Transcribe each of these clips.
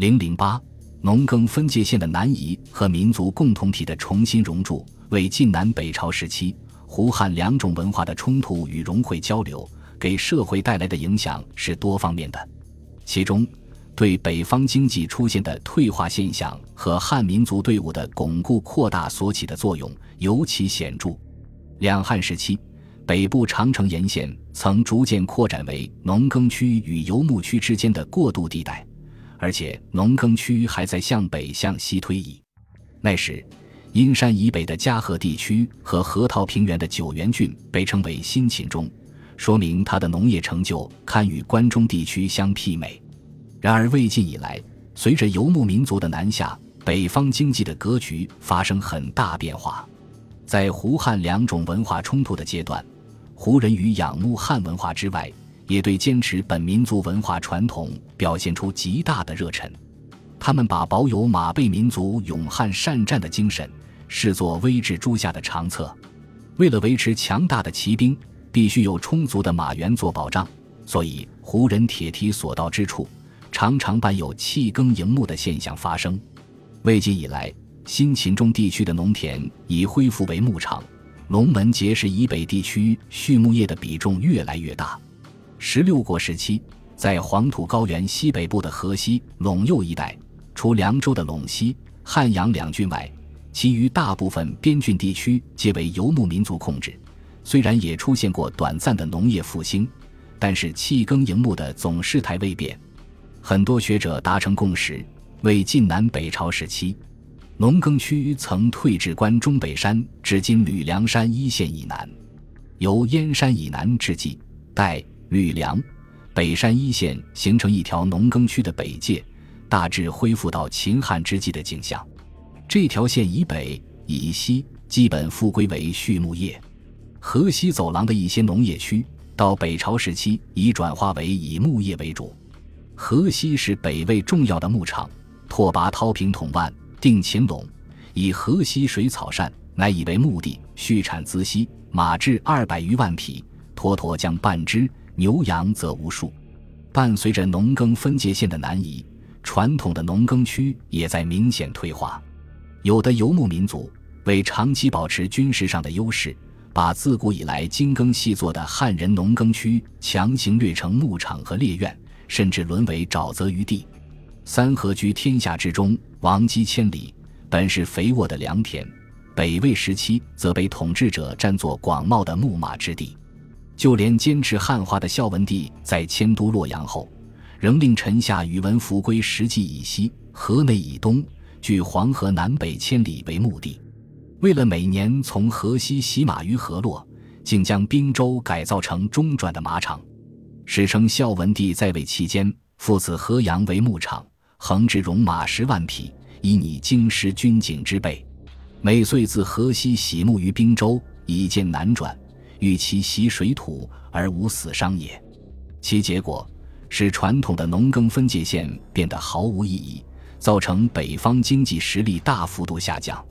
零零八，农耕分界线的南移和民族共同体的重新熔铸，为晋南北朝时期胡汉两种文化的冲突与融汇交流给社会带来的影响是多方面的。其中，对北方经济出现的退化现象和汉民族队伍的巩固扩大所起的作用尤其显著。两汉时期，北部长城沿线曾逐渐扩展为农耕区与游牧区之间的过渡地带，而且农耕区还在向北向西推移。那时，阴山以北的嘉禾地区和河套平原的九原郡被称为新秦中，说明它的农业成就堪与关中地区相媲美。然而，魏晋以来，随着游牧民族的南下，北方经济的格局发生很大变化。在胡汉两种文化冲突的阶段，胡人与仰慕汉文化之外，也对坚持本民族文化传统表现出极大的热忱。他们把保有马背民族勇悍善战的精神视作威制诸夏的长策。为了维持强大的骑兵，必须有充足的马源做保障，所以胡人铁蹄所到之处，常常伴有弃耕营牧的现象发生。魏晋以来。新秦中地区的农田已恢复为牧场，龙门碣石以北地区畜牧业的比重越来越大。十六国时期，在黄土高原西北部的河西、陇右一带，除凉州的陇西、汉阳两郡外，其余大部分边郡地区皆为游牧民族控制。虽然也出现过短暂的农业复兴，但是弃耕营牧的总事态未变。很多学者达成共识，为晋南北朝时期。农耕区曾退至关中北山，至今吕梁山一线以南；由燕山以南至冀、代、吕梁、北山一线，形成一条农耕区的北界，大致恢复到秦汉之际的景象。这条线以北、以西基本复归为畜牧业。河西走廊的一些农业区，到北朝时期已转化为以牧业为主。河西是北魏重要的牧场，拓跋焘平统万。定秦陇，以河西水草善，乃以为牧地，畜产资息，马至二百余万匹，驼驼将半之，牛羊则无数。伴随着农耕分界线的南移，传统的农耕区也在明显退化。有的游牧民族为长期保持军事上的优势，把自古以来精耕细作的汉人农耕区强行掠成牧场和猎苑，甚至沦为沼泽余地。三河居天下之中，王畿千里，本是肥沃的良田。北魏时期，则被统治者占作广袤的牧马之地。就连坚持汉化的孝文帝，在迁都洛阳后，仍令臣下宇文福归石稷以西、河内以东，距黄河南北千里为牧地。为了每年从河西洗马于河洛，竟将滨州改造成中转的马场。史称孝文帝在位期间，父子河阳为牧场。横置戎马十万匹，以拟京师军警之备。每岁自河西徙牧于滨州，以见南转，与其袭水土而无死伤也。其结果使传统的农耕分界线变得毫无意义，造成北方经济实力大幅度下降。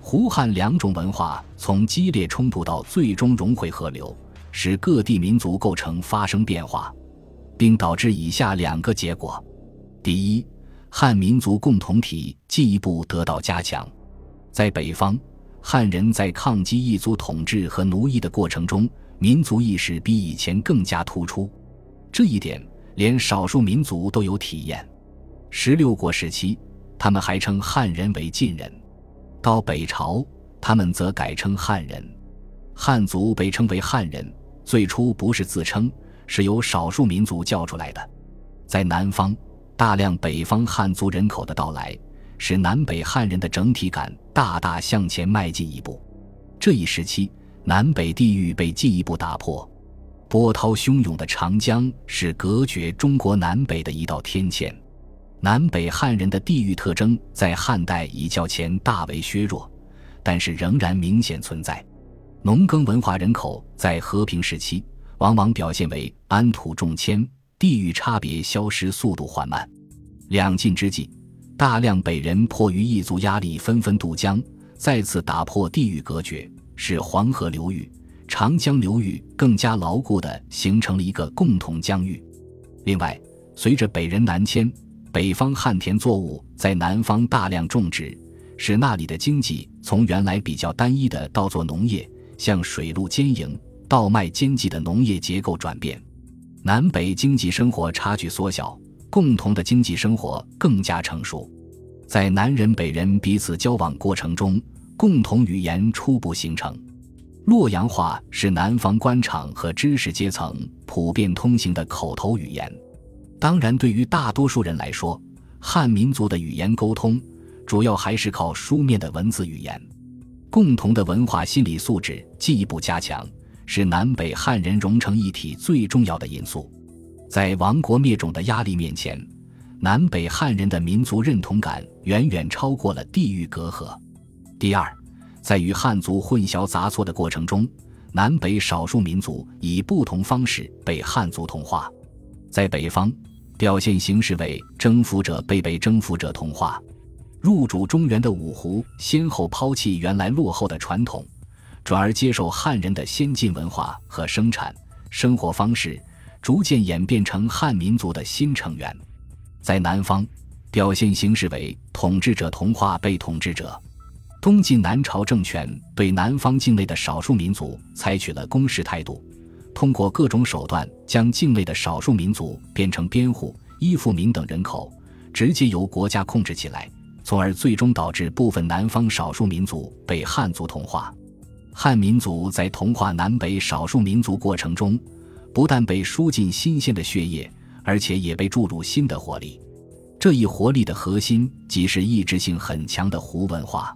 胡汉两种文化从激烈冲突到最终融汇合流，使各地民族构成发生变化，并导致以下两个结果：第一，汉民族共同体进一步得到加强，在北方，汉人在抗击异族统治和奴役的过程中，民族意识比以前更加突出。这一点，连少数民族都有体验。十六国时期，他们还称汉人为晋人；到北朝，他们则改称汉人。汉族被称为汉人，最初不是自称，是由少数民族叫出来的。在南方。大量北方汉族人口的到来，使南北汉人的整体感大大向前迈进一步。这一时期，南北地域被进一步打破。波涛汹涌的长江是隔绝中国南北的一道天堑。南北汉人的地域特征在汉代以较前大为削弱，但是仍然明显存在。农耕文化人口在和平时期，往往表现为安土重迁。地域差别消失速度缓慢。两晋之际，大量北人迫于异族压力，纷纷渡江，再次打破地域隔绝，使黄河流域、长江流域更加牢固地形成了一个共同疆域。另外，随着北人南迁，北方旱田作物在南方大量种植，使那里的经济从原来比较单一的稻作农业，向水陆兼营、稻麦兼济的农业结构转变。南北经济生活差距缩小，共同的经济生活更加成熟。在南人北人彼此交往过程中，共同语言初步形成。洛阳话是南方官场和知识阶层普遍通行的口头语言。当然，对于大多数人来说，汉民族的语言沟通主要还是靠书面的文字语言。共同的文化心理素质进一步加强，是南北汉人融成一体最重要的因素。在亡国灭种的压力面前，南北汉人的民族认同感远远超过了地域隔阂。第二，在与汉族混淆杂错的过程中，南北少数民族以不同方式被汉族同化。在北方。表现形式为征服者被被征服者同化，入主中原的五胡先后抛弃原来落后的传统，转而接受汉人的先进文化和生产生活方式，逐渐演变成汉民族的新成员。在南方，表现形式为统治者同化被统治者。东晋南朝政权对南方境内的少数民族采取了攻势态度。通过各种手段，将境内的少数民族变成边户、依附民等人口，直接由国家控制起来，从而最终导致部分南方少数民族被汉族同化。汉民族在同化南北少数民族过程中，不但被输进新鲜的血液，而且也被注入新的活力。这一活力的核心，即是意志性很强的胡文化。